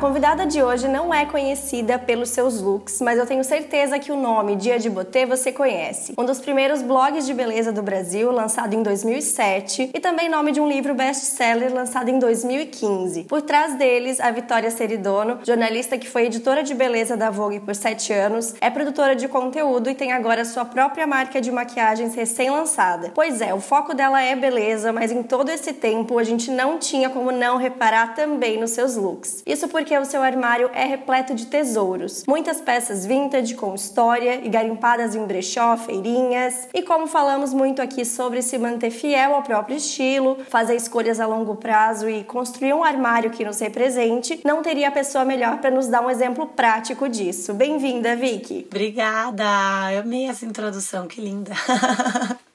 Convidada de hoje não é conhecida pelos seus looks, mas eu tenho certeza que o nome Dia de Botê você conhece. Um dos primeiros blogs de beleza do Brasil, lançado em 2007, e também nome de um livro best-seller lançado em 2015. Por trás deles, a Vitória Seridono, jornalista que foi editora de beleza da Vogue por sete anos, é produtora de conteúdo e tem agora sua própria marca de maquiagens recém-lançada. Pois é, o foco dela é beleza, mas em todo esse tempo a gente não tinha como não reparar também nos seus looks. Isso por porque o seu armário é repleto de tesouros. Muitas peças vintage com história e garimpadas em brechó, feirinhas. E como falamos muito aqui sobre se manter fiel ao próprio estilo, fazer escolhas a longo prazo e construir um armário que nos represente, não teria pessoa melhor para nos dar um exemplo prático disso. Bem-vinda, Vicky. Obrigada. Eu amei essa introdução, que linda.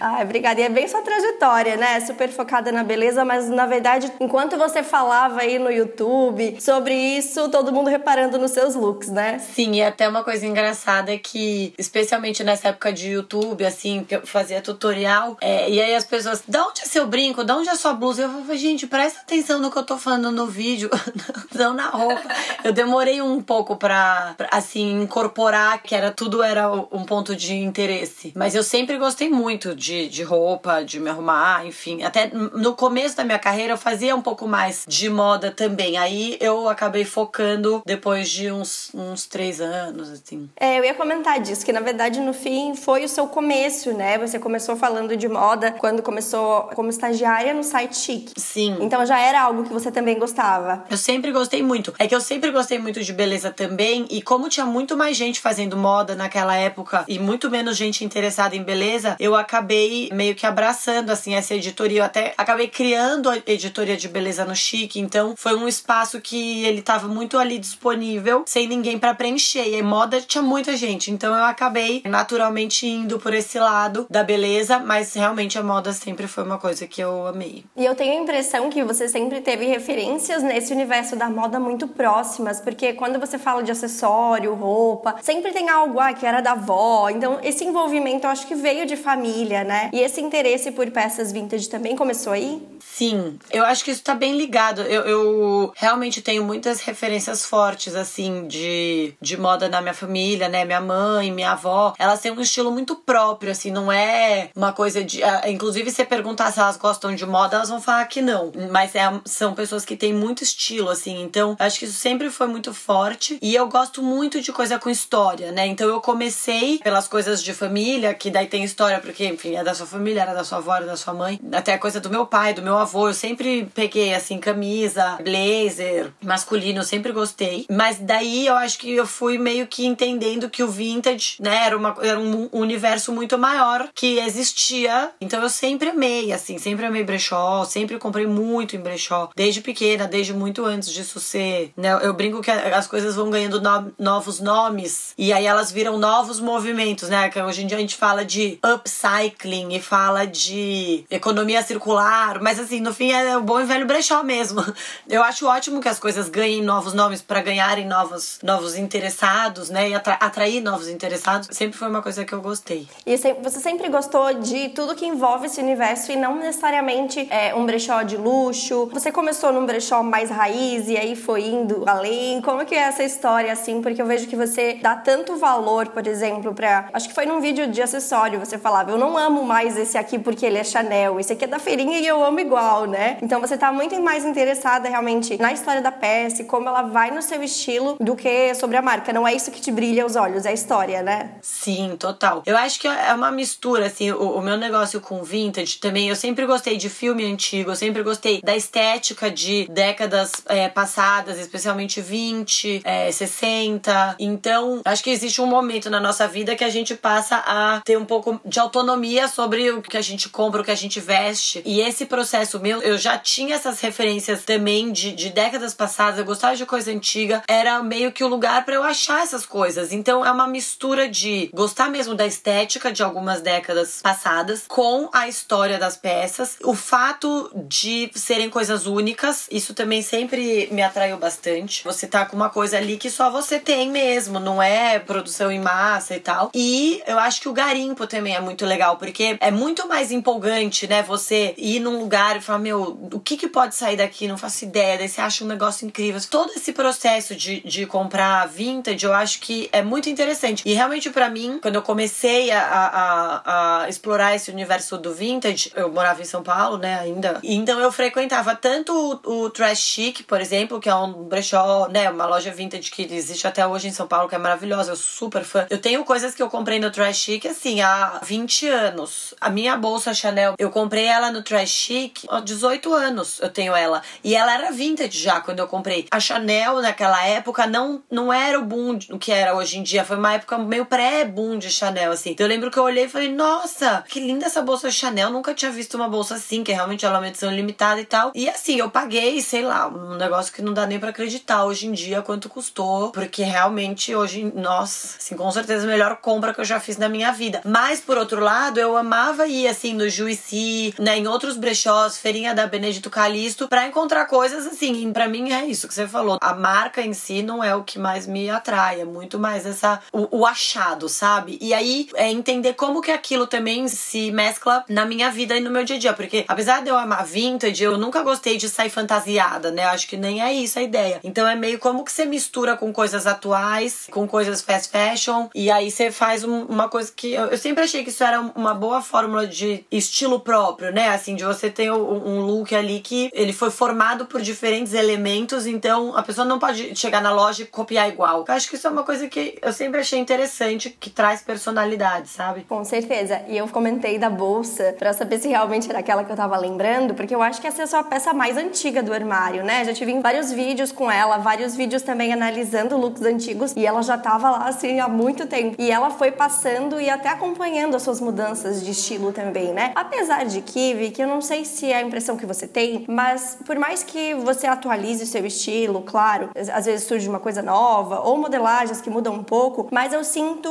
Ai, obrigada. E é bem sua trajetória, né? Super focada na beleza, mas na verdade, enquanto você falava aí no YouTube sobre isso, todo mundo reparando nos seus looks, né? Sim, e até uma coisa engraçada é que, especialmente nessa época de YouTube, assim, que eu fazia tutorial, é, e aí as pessoas, de onde é seu brinco? De onde é sua blusa? Eu falei, gente, presta atenção no que eu tô falando no vídeo, não na roupa. Eu demorei um pouco pra, pra, assim, incorporar que era tudo era um ponto de interesse. Mas eu sempre gostei gostei muito de, de roupa, de me arrumar, enfim. Até no começo da minha carreira eu fazia um pouco mais de moda também. Aí eu acabei focando depois de uns, uns três anos, assim. É, eu ia comentar disso, que na verdade no fim foi o seu começo, né? Você começou falando de moda quando começou como estagiária no site Chic. Sim. Então já era algo que você também gostava. Eu sempre gostei muito. É que eu sempre gostei muito de beleza também. E como tinha muito mais gente fazendo moda naquela época e muito menos gente interessada em beleza, eu acabei meio que abraçando assim essa editoria. Eu até acabei criando a editoria de beleza no Chique, então foi um espaço que ele tava muito ali disponível, sem ninguém para preencher. E moda tinha muita gente, então eu acabei naturalmente indo por esse lado da beleza, mas realmente a moda sempre foi uma coisa que eu amei. E eu tenho a impressão que você sempre teve referências nesse universo da moda muito próximas, porque quando você fala de acessório, roupa, sempre tem algo ah, que era da avó. Então esse envolvimento eu acho que veio de família, né? E esse interesse por peças vintage também começou aí? Sim, eu acho que isso tá bem ligado. Eu, eu, realmente tenho muitas referências fortes, assim, de, de moda na minha família, né? Minha mãe, minha avó, elas têm um estilo muito próprio, assim, não é uma coisa de. Ah, inclusive, se perguntar se elas gostam de moda, elas vão falar que não. Mas é, são pessoas que têm muito estilo, assim. Então, acho que isso sempre foi muito forte. E eu gosto muito de coisa com história, né? Então, eu comecei pelas coisas de família, que daí tem história, porque, enfim, é da sua família, era da sua avó, era da sua mãe. Até a coisa do meu pai, do meu avô avô, eu sempre peguei assim camisa, blazer, masculino, eu sempre gostei. Mas daí eu acho que eu fui meio que entendendo que o vintage, né, era, uma, era um universo muito maior que existia. Então eu sempre amei, assim, sempre amei brechó, sempre comprei muito em brechó, desde pequena, desde muito antes disso ser, né, eu brinco que as coisas vão ganhando no, novos nomes e aí elas viram novos movimentos, né, que hoje em dia a gente fala de upcycling e fala de economia circular, mas assim, no fim é o bom e velho brechó mesmo. Eu acho ótimo que as coisas ganhem novos nomes para ganharem novos, novos interessados, né? E atra atrair novos interessados. Sempre foi uma coisa que eu gostei. E você sempre gostou de tudo que envolve esse universo e não necessariamente é, um brechó de luxo. Você começou num brechó mais raiz e aí foi indo além. Como que é essa história, assim? Porque eu vejo que você dá tanto valor, por exemplo, para Acho que foi num vídeo de acessório, você falava, eu não amo mais esse aqui porque ele é Chanel, esse aqui é da feirinha e eu amo igual né? Então você tá muito mais interessada realmente na história da peça e como ela vai no seu estilo do que sobre a marca. Não é isso que te brilha os olhos, é a história, né? Sim, total. Eu acho que é uma mistura, assim, o, o meu negócio com vintage também. Eu sempre gostei de filme antigo, eu sempre gostei da estética de décadas é, passadas, especialmente 20, é, 60. Então, acho que existe um momento na nossa vida que a gente passa a ter um pouco de autonomia sobre o que a gente compra, o que a gente veste. E esse processo processo meu, eu já tinha essas referências também de, de décadas passadas, eu gostava de coisa antiga, era meio que o lugar para eu achar essas coisas. Então é uma mistura de gostar mesmo da estética de algumas décadas passadas com a história das peças, o fato de serem coisas únicas, isso também sempre me atraiu bastante. Você tá com uma coisa ali que só você tem mesmo, não é produção em massa e tal. E eu acho que o garimpo também é muito legal, porque é muito mais empolgante, né? Você ir num lugar e falar, meu, o que, que pode sair daqui? Não faço ideia. Daí você acha um negócio incrível. Todo esse processo de, de comprar vintage, eu acho que é muito interessante. E realmente, para mim, quando eu comecei a, a, a, explorar esse universo do vintage, eu morava em São Paulo, né, ainda. Então eu frequentava tanto o, o Trash Chic, por exemplo, que é um brechó, né, uma loja vintage que existe até hoje em São Paulo, que é maravilhosa, eu sou super fã. Eu tenho coisas que eu comprei no Trash Chic, assim, há 20 anos. A minha bolsa Chanel, eu comprei ela no Trash Chic há 18 anos, eu tenho ela. E ela era vintage já quando eu comprei. A Chanel, naquela época, não, não era o boom do que era hoje em dia. Foi uma época meio pré-boom de Chanel, assim. Então eu lembro que eu olhei e falei, nossa, que linda essa bolsa Chanel. Nunca tinha visto uma bolsa assim, que realmente ela é uma edição limitada e tal. E assim, eu paguei, sei lá, um negócio que não dá nem para acreditar hoje em dia quanto custou. Porque realmente hoje, nossa, assim, com certeza a melhor compra que eu já fiz na minha vida. Mas, por outro lado, eu amava ir, assim, no Juicy, né, em outros brechós, feirinha da Benedito Calixto, para encontrar coisas assim. para mim é isso que você falou. A marca em si não é o que mais me atrai, é muito mais essa o, o achado, sabe? E aí é entender como que aquilo também se mescla na minha vida e no meu dia a dia, porque apesar de eu amar vintage, eu nunca gostei de sair fantasiada, né? Acho que nem é isso a ideia. Então é meio como que você mistura com coisas atuais, com coisas fast fashion, e aí você faz um, uma coisa que eu, eu, sempre achei que isso era uma boa fórmula de estilo próprio, né? Assim, de você ter um, look ali que ele foi formado por diferentes elementos, então a pessoa não pode chegar na loja e copiar igual. Eu acho que isso é uma coisa que eu sempre achei interessante, que traz personalidade, sabe? Com certeza. E eu comentei da bolsa para saber se realmente era aquela que eu tava lembrando, porque eu acho que essa é a sua peça mais antiga do armário, né? Já tive vários vídeos com ela, vários vídeos também analisando looks antigos e ela já tava lá assim há muito tempo. E ela foi passando e até acompanhando as suas mudanças de estilo também, né? Apesar de que, que eu não sei se é a impressão que você tem, mas por mais que você atualize o seu estilo, claro, às vezes surge uma coisa nova ou modelagens que mudam um pouco, mas eu sinto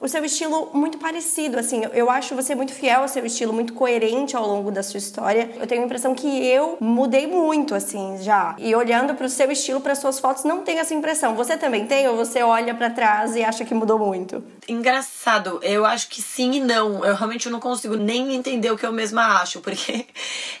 o seu estilo muito parecido, assim, eu acho você muito fiel ao seu estilo, muito coerente ao longo da sua história. Eu tenho a impressão que eu mudei muito, assim, já. E olhando para o seu estilo, para suas fotos, não tenho essa impressão. Você também tem ou você olha para trás e acha que mudou muito? Engraçado, eu acho que sim e não. Eu realmente não consigo nem entender o que eu mesma acho, porque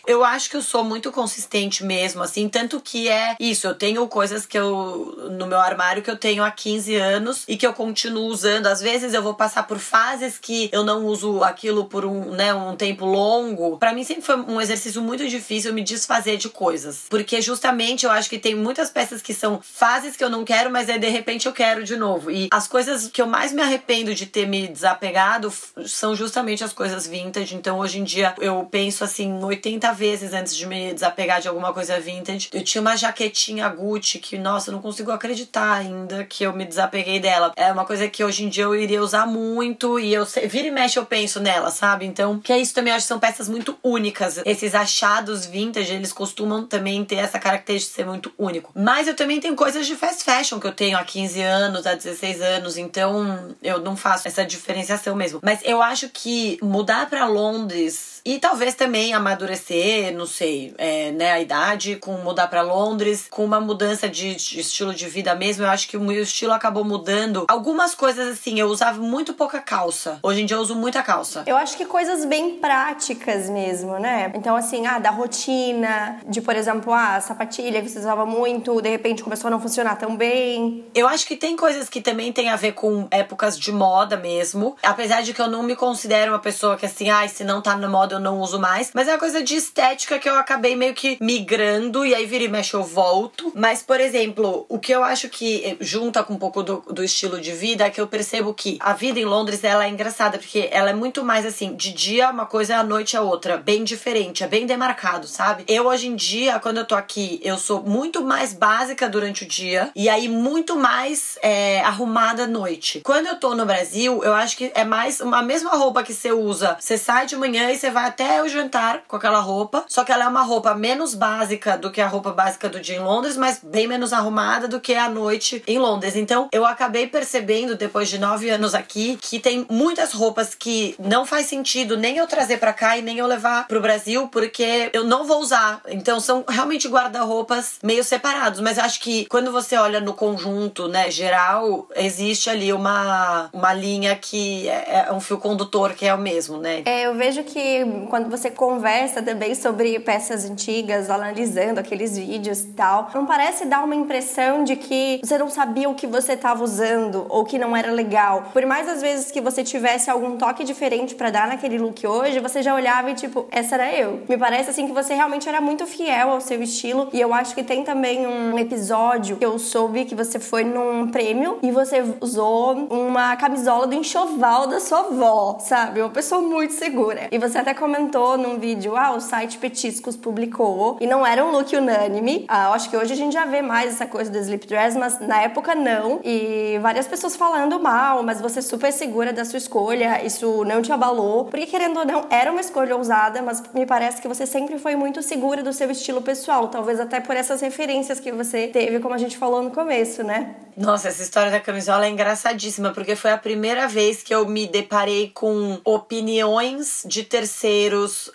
eu acho que eu sou muito consistente mesmo, assim, tanto que é isso, eu tenho coisas que eu no meu armário que eu tenho há 15 anos e que eu continuo usando. Às vezes eu vou passar por fases que eu não uso aquilo por um, né, um tempo longo. Para mim sempre foi um exercício muito difícil me desfazer de coisas, porque justamente eu acho que tem muitas peças que são fases que eu não quero, mas aí de repente eu quero de novo. E as coisas que eu mais me arrependo de ter me desapegado são justamente as coisas vintage. Então hoje em dia eu penso assim 80 vezes antes de me desapegar de alguma coisa vintage. Eu tinha uma jaquetinha Gucci que, nossa, eu não consigo acreditar ainda que eu me desapeguei dela. É uma coisa que hoje em dia eu iria usar muito e eu vira e mexe eu penso nela, sabe? Então, que é isso também, eu acho que são peças muito únicas. Esses achados vintage, eles costumam também ter essa característica de ser muito único. Mas eu também tenho coisas de fast fashion que eu tenho há 15 anos, há 16 anos, então eu não faço essa diferenciação mesmo. Mas eu acho que mudar para Londres e talvez também amadurecer, não sei, é, né, a idade, com mudar para Londres, com uma mudança de, de, estilo de vida mesmo, eu acho que o meu estilo acabou mudando. Algumas coisas assim, eu usava muito pouca calça. Hoje em dia eu uso muita calça. Eu acho que coisas bem práticas mesmo, né? Então, assim, ah, da rotina, de, por exemplo, ah, a sapatilha que você usava muito, de repente começou a não funcionar tão bem. Eu acho que tem coisas que também tem a ver com épocas de moda mesmo. Apesar de que eu não me considero uma pessoa que assim, ai, ah, se não tá na moda eu não uso mais. Mas é uma coisa de estética que eu acabei meio que migrando e aí vira e mexe eu volto. Mas, por exemplo, o que eu acho que junta com um pouco do, do estilo de vida é que eu percebo que a vida em Londres ela é engraçada, porque ela é muito mais assim, de dia uma coisa, à noite é outra. Bem diferente, é bem demarcado, sabe? Eu hoje em dia, quando eu tô aqui, eu sou muito mais básica durante o dia e aí muito mais é, arrumada à noite. Quando eu tô no Brasil, eu acho que é mais uma mesma roupa que você usa. Você sai de manhã e você vai vai até o jantar com aquela roupa, só que ela é uma roupa menos básica do que a roupa básica do dia em Londres, mas bem menos arrumada do que a noite em Londres. Então eu acabei percebendo, depois de nove anos aqui, que tem muitas roupas que não faz sentido nem eu trazer para cá e nem eu levar pro Brasil, porque eu não vou usar. Então são realmente guarda-roupas meio separados. Mas acho que quando você olha no conjunto, né, geral, existe ali uma, uma linha que é, é um fio condutor que é o mesmo, né? É, eu vejo que quando você conversa também sobre peças antigas, analisando aqueles vídeos e tal, não parece dar uma impressão de que você não sabia o que você estava usando ou que não era legal. Por mais às vezes que você tivesse algum toque diferente para dar naquele look hoje, você já olhava e tipo, essa era eu. Me parece assim que você realmente era muito fiel ao seu estilo e eu acho que tem também um episódio que eu soube que você foi num prêmio e você usou uma camisola do enxoval da sua avó, sabe? Uma pessoa muito segura. E você até comentou num vídeo, ah, o site Petiscos publicou e não era um look unânime. Ah, eu acho que hoje a gente já vê mais essa coisa do slip dress, mas na época não. E várias pessoas falando mal, mas você super segura da sua escolha, isso não te abalou. Porque querendo ou não, era uma escolha ousada, mas me parece que você sempre foi muito segura do seu estilo pessoal, talvez até por essas referências que você teve, como a gente falou no começo, né? Nossa, essa história da camisola é engraçadíssima, porque foi a primeira vez que eu me deparei com opiniões de terceiros,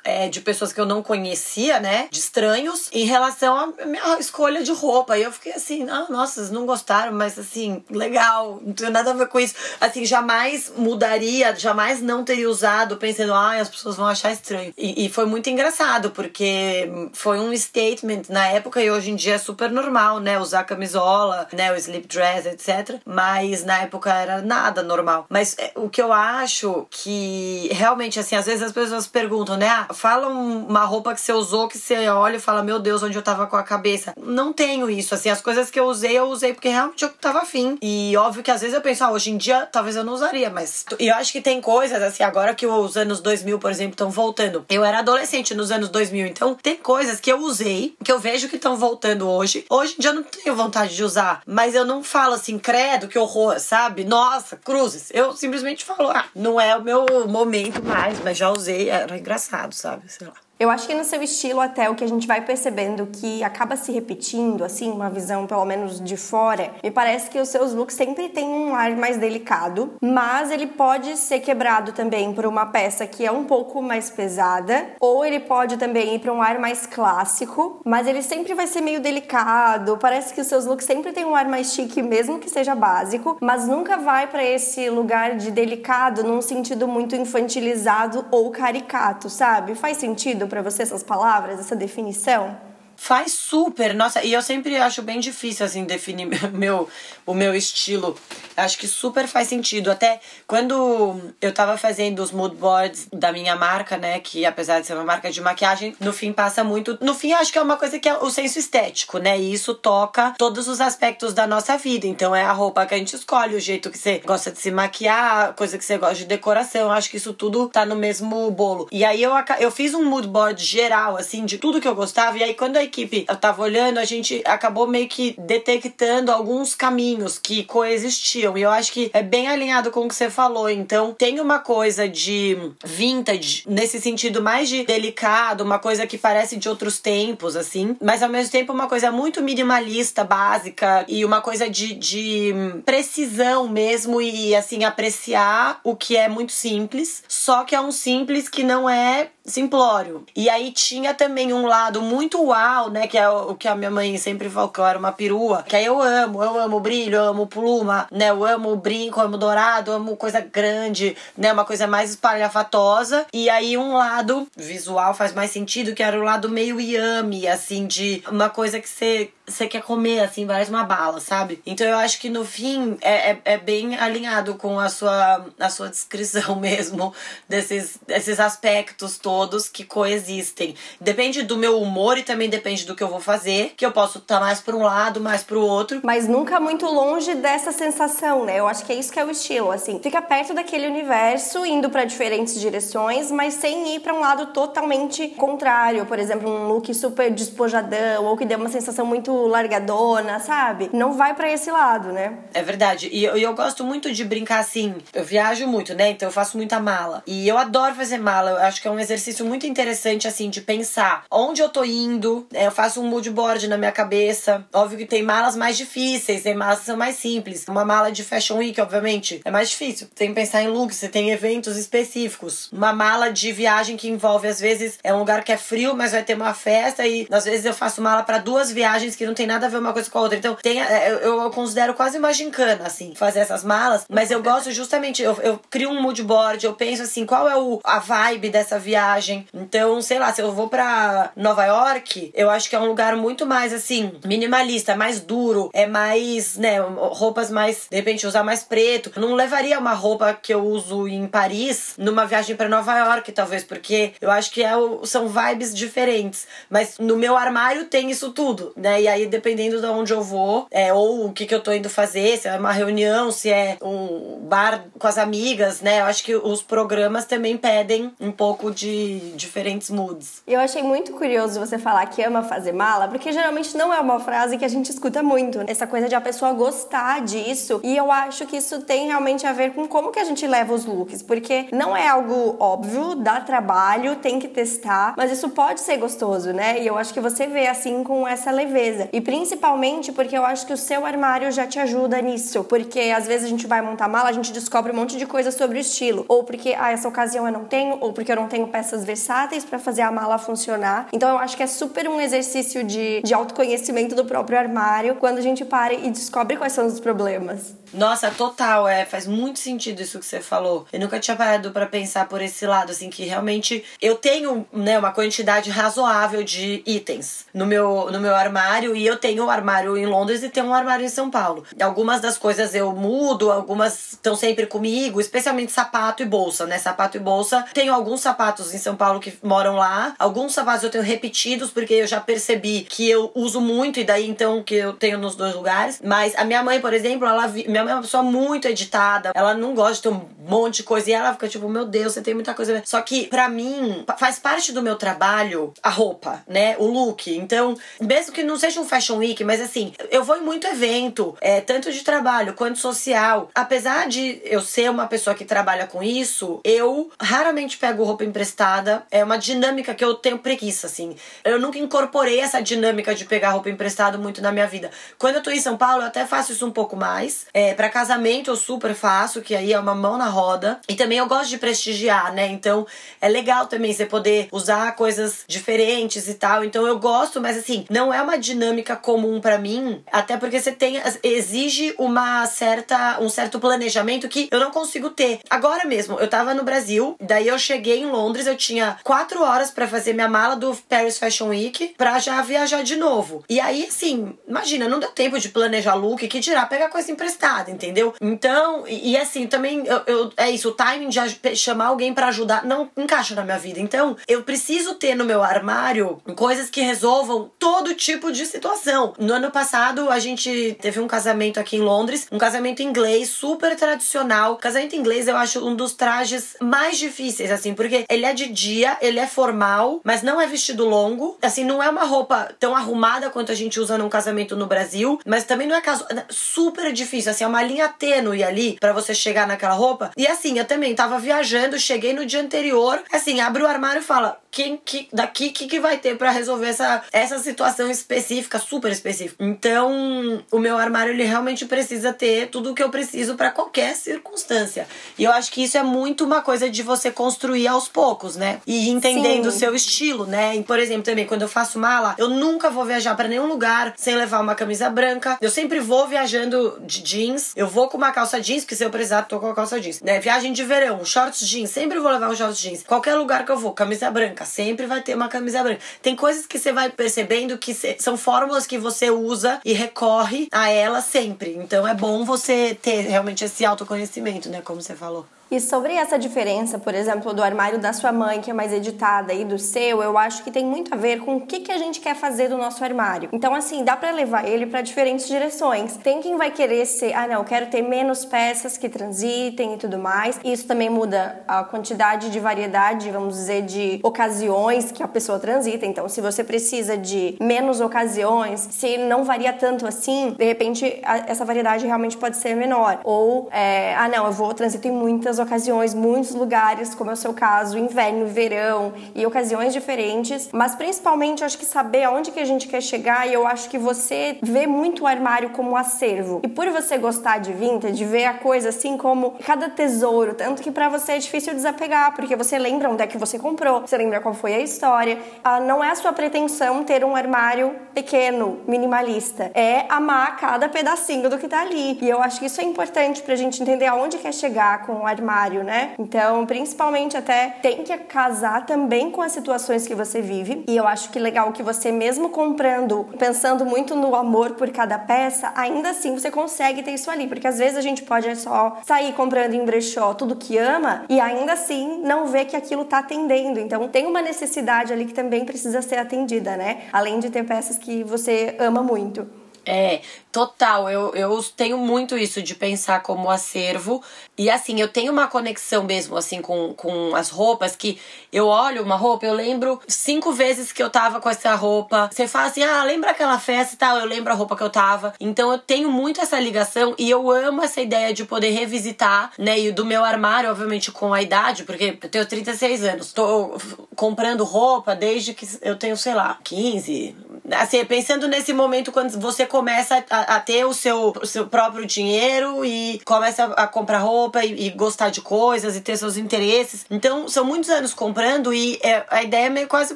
é, de pessoas que eu não conhecia, né? De estranhos, em relação à minha escolha de roupa. E eu fiquei assim, ah, nossa, vocês não gostaram, mas assim, legal, não tem nada a ver com isso. Assim, jamais mudaria, jamais não teria usado, pensando, ah, as pessoas vão achar estranho. E, e foi muito engraçado, porque foi um statement na época e hoje em dia é super normal, né? Usar camisola, né? O slip dress, etc. Mas na época era nada normal. Mas é, o que eu acho que realmente, assim, às vezes as pessoas perguntam, né? Ah, fala uma roupa que você usou que você olha e fala, meu Deus, onde eu tava com a cabeça. Não tenho isso, assim, as coisas que eu usei, eu usei porque realmente eu tava afim. E óbvio que às vezes eu penso, ah, hoje em dia talvez eu não usaria, mas. E eu acho que tem coisas, assim, agora que os anos 2000, por exemplo, estão voltando. Eu era adolescente nos anos 2000, então tem coisas que eu usei, que eu vejo que estão voltando hoje. Hoje em dia eu não tenho vontade de usar, mas eu não falo assim, credo, que horror, sabe? Nossa, cruzes. Eu simplesmente falo, ah, não é o meu momento mais, mas já usei, era engraçado, sabe? Sei lá. Eu acho que no seu estilo até o que a gente vai percebendo que acaba se repetindo, assim, uma visão pelo menos de fora, me parece que os seus looks sempre têm um ar mais delicado, mas ele pode ser quebrado também por uma peça que é um pouco mais pesada, ou ele pode também ir para um ar mais clássico, mas ele sempre vai ser meio delicado. Parece que os seus looks sempre têm um ar mais chique, mesmo que seja básico, mas nunca vai para esse lugar de delicado num sentido muito infantilizado ou caricato, sabe? Faz sentido para você essas palavras, essa definição? Faz super, nossa, e eu sempre acho bem difícil assim definir meu, o meu estilo. Acho que super faz sentido. Até quando eu tava fazendo os mood boards da minha marca, né, que apesar de ser uma marca de maquiagem, no fim passa muito, no fim acho que é uma coisa que é o senso estético, né? E isso toca todos os aspectos da nossa vida. Então é a roupa que a gente escolhe, o jeito que você gosta de se maquiar, coisa que você gosta de decoração. Acho que isso tudo tá no mesmo bolo. E aí eu eu fiz um mood board geral assim de tudo que eu gostava e aí quando a equipe tava olhando, a gente acabou meio que detectando alguns caminhos que coexistiam. E eu acho que é bem alinhado com o que você falou. Então, tem uma coisa de vintage, nesse sentido mais de delicado, uma coisa que parece de outros tempos, assim, mas ao mesmo tempo uma coisa muito minimalista, básica e uma coisa de, de precisão mesmo e, assim, apreciar o que é muito simples, só que é um simples que não é simplório. E aí tinha também um lado muito uau, né? Que é o que a minha mãe sempre falou que eu era uma perua. Que aí eu amo, eu amo brilho, eu amo pluma, né? Eu amo brinco, eu amo dourado, eu amo coisa grande, né? Uma coisa mais espalhafatosa. E aí um lado visual faz mais sentido, que era o lado meio yummy, assim, de uma coisa que você você quer comer, assim, parece uma bala, sabe? Então eu acho que no fim é, é, é, bem alinhado com a sua, a sua descrição mesmo desses, desses aspectos todos que coexistem. Depende do meu humor e também depende do que eu vou fazer, que eu posso estar tá mais para um lado, mais para o outro. Mas nunca muito longe dessa sensação, né? Eu acho que é isso que é o estilo, assim. Fica perto daquele universo, indo para diferentes direções, mas sem ir para um lado totalmente contrário. Por exemplo, um look super despojadão ou que dê uma sensação muito largadona, sabe? Não vai para esse lado, né? É verdade. E eu, eu gosto muito de brincar assim. Eu viajo muito, né? Então eu faço muita mala. E eu adoro fazer mala. Eu acho que é um exercício muito interessante, assim, de pensar onde eu tô indo. É, eu faço um mood board na minha cabeça. Óbvio que tem malas mais difíceis, tem malas que são mais simples. Uma mala de Fashion Week, obviamente, é mais difícil. Tem que pensar em looks, você tem eventos específicos. Uma mala de viagem que envolve, às vezes, é um lugar que é frio, mas vai ter uma festa. E às vezes eu faço mala para duas viagens que não tem nada a ver uma coisa com a outra. Então, tem, é, eu, eu considero quase uma gincana, assim, fazer essas malas. Mas eu gosto justamente, eu, eu crio um mood board, eu penso assim, qual é o, a vibe dessa viagem. Então, sei lá, se eu vou para Nova York, eu acho que é um lugar muito mais, assim, minimalista, mais duro, é mais, né, roupas mais, de repente, usar mais preto. Eu não levaria uma roupa que eu uso em Paris numa viagem para Nova York, talvez, porque eu acho que é são vibes diferentes. Mas no meu armário tem isso tudo, né? E aí, dependendo de onde eu vou, é, ou o que, que eu tô indo fazer, se é uma reunião, se é um bar com as amigas, né? Eu acho que os programas também pedem um pouco de diferentes moods. Eu achei muito curioso você falar que ama fazer mala, porque geralmente não é uma frase que a gente escuta muito. Essa coisa de a pessoa gostar disso. E eu acho que isso tem realmente a ver com como que a gente leva os looks, porque não é algo óbvio, dá trabalho, tem que testar, mas isso pode ser gostoso, né? E eu acho que você vê assim com essa leveza. E principalmente porque eu acho que o seu armário já te ajuda nisso, porque às vezes a gente vai montar mala, a gente descobre um monte de coisa sobre o estilo, ou porque ah, essa ocasião eu não tenho, ou porque eu não tenho peças versáteis para fazer a mala funcionar. Então eu acho que é super um exercício de, de autoconhecimento do próprio armário quando a gente para e descobre quais são os problemas. Nossa, total, é, faz muito sentido isso que você falou. Eu nunca tinha parado para pensar por esse lado, assim, que realmente eu tenho, né, uma quantidade razoável de itens no meu, no meu armário e eu tenho um armário em Londres e tenho um armário em São Paulo. Algumas das coisas eu mudo, algumas estão sempre comigo, especialmente sapato e bolsa, né? Sapato e bolsa. Tenho alguns sapatos em São Paulo que moram lá, alguns sapatos eu tenho repetidos porque eu já percebi que eu uso muito e daí então que eu tenho nos dois lugares. Mas a minha mãe, por exemplo, ela minha mãe é uma pessoa muito editada, ela não gosta de ter um monte de coisa e ela fica tipo, meu Deus, você tem muita coisa. Só que para mim faz parte do meu trabalho a roupa, né? O look. Então, mesmo que não seja um fashion week, mas assim, eu vou em muito evento, é, tanto de trabalho quanto social. Apesar de eu ser uma pessoa que trabalha com isso, eu raramente pego roupa emprestada. É uma dinâmica que eu tenho preguiça, assim. Eu nunca incorporei essa dinâmica de pegar roupa emprestada muito na minha vida. Quando eu tô em São Paulo, eu até faço isso um pouco mais. É, para casamento eu super faço, que aí é uma mão na roda. E também eu gosto de prestigiar, né? Então é legal também você poder usar coisas diferentes e tal. Então eu gosto, mas assim, não é uma dinâmica comum para mim, até porque você tem exige uma certa um certo planejamento que eu não consigo ter. Agora mesmo, eu tava no Brasil, daí eu cheguei em Londres, eu tinha quatro horas para fazer minha mala do Paris Fashion Week pra já viajar de novo. E aí, assim, imagina, não deu tempo de planejar look, que dirá pegar coisa emprestada, entendeu? Então, e, e assim, também eu, eu, é isso, o timing de chamar alguém para ajudar não encaixa na minha vida. Então, eu preciso ter no meu armário coisas que resolvam todo tipo de situação. No ano passado, a gente teve um casamento aqui em Londres, um casamento inglês super tradicional. Casamento inglês eu acho um dos trajes mais difíceis, assim, porque ele é de dia, ele é formal, mas não é vestido longo. Assim, não é uma roupa tão arrumada quanto a gente usa num casamento no Brasil, mas também não é caso super difícil, assim, é uma linha tênue ali para você chegar naquela roupa. E assim, eu também tava viajando, cheguei no dia anterior, assim, abre o armário e fala: quem que daqui que, que vai ter para resolver essa, essa situação específica, super específica. Então, o meu armário ele realmente precisa ter tudo o que eu preciso para qualquer circunstância. E eu acho que isso é muito uma coisa de você construir aos poucos, né? E entendendo o seu estilo, né? E, por exemplo, também quando eu faço mala, eu nunca vou viajar para nenhum lugar sem levar uma camisa branca. Eu sempre vou viajando de jeans. Eu vou com uma calça jeans, porque se eu precisar, tô com a calça jeans. Né? Viagem de verão, shorts jeans, sempre vou levar um shorts jeans. Qualquer lugar que eu vou, camisa branca, sempre vai ter uma camisa branca. Tem coisas que você vai percebendo que são fórmulas que você usa e recorre a ela sempre. Então é bom você ter realmente esse autoconhecimento, né? Como você falou. E sobre essa diferença, por exemplo, do armário da sua mãe, que é mais editada, e do seu, eu acho que tem muito a ver com o que, que a gente quer fazer do nosso armário. Então, assim, dá para levar ele para diferentes direções. Tem quem vai querer ser, ah, não, eu quero ter menos peças que transitem e tudo mais. Isso também muda a quantidade de variedade, vamos dizer, de ocasiões que a pessoa transita. Então, se você precisa de menos ocasiões, se não varia tanto assim, de repente essa variedade realmente pode ser menor. Ou, é, ah, não, eu vou transitar em muitas muitas ocasiões, muitos lugares, como é o seu caso, inverno, verão e ocasiões diferentes, mas principalmente acho que saber aonde que a gente quer chegar e eu acho que você vê muito o armário como um acervo. E por você gostar de vintage, ver a coisa assim como cada tesouro, tanto que para você é difícil desapegar, porque você lembra onde é que você comprou, você lembra qual foi a história. Ah, não é a sua pretensão ter um armário pequeno, minimalista, é amar cada pedacinho do que tá ali. E eu acho que isso é importante pra gente entender aonde quer chegar com o armário armário, né? Então, principalmente até tem que casar também com as situações que você vive. E eu acho que legal que você mesmo comprando, pensando muito no amor por cada peça, ainda assim você consegue ter isso ali, porque às vezes a gente pode só sair comprando em brechó tudo que ama e ainda assim não ver que aquilo tá atendendo. Então, tem uma necessidade ali que também precisa ser atendida, né? Além de ter peças que você ama muito. É, total. Eu, eu tenho muito isso de pensar como acervo. E assim, eu tenho uma conexão mesmo, assim, com, com as roupas que eu olho uma roupa, eu lembro cinco vezes que eu tava com essa roupa. Você fala assim, ah, lembra aquela festa e tal? Eu lembro a roupa que eu tava. Então eu tenho muito essa ligação e eu amo essa ideia de poder revisitar, né? E do meu armário, obviamente, com a idade, porque eu tenho 36 anos. Tô comprando roupa desde que eu tenho, sei lá, 15. Assim, pensando nesse momento quando você começa a, a ter o seu, o seu próprio dinheiro e começa a, a comprar roupa e, e, gostar de coisas e ter seus interesses. Então, são muitos anos comprando e é, a ideia é meio quase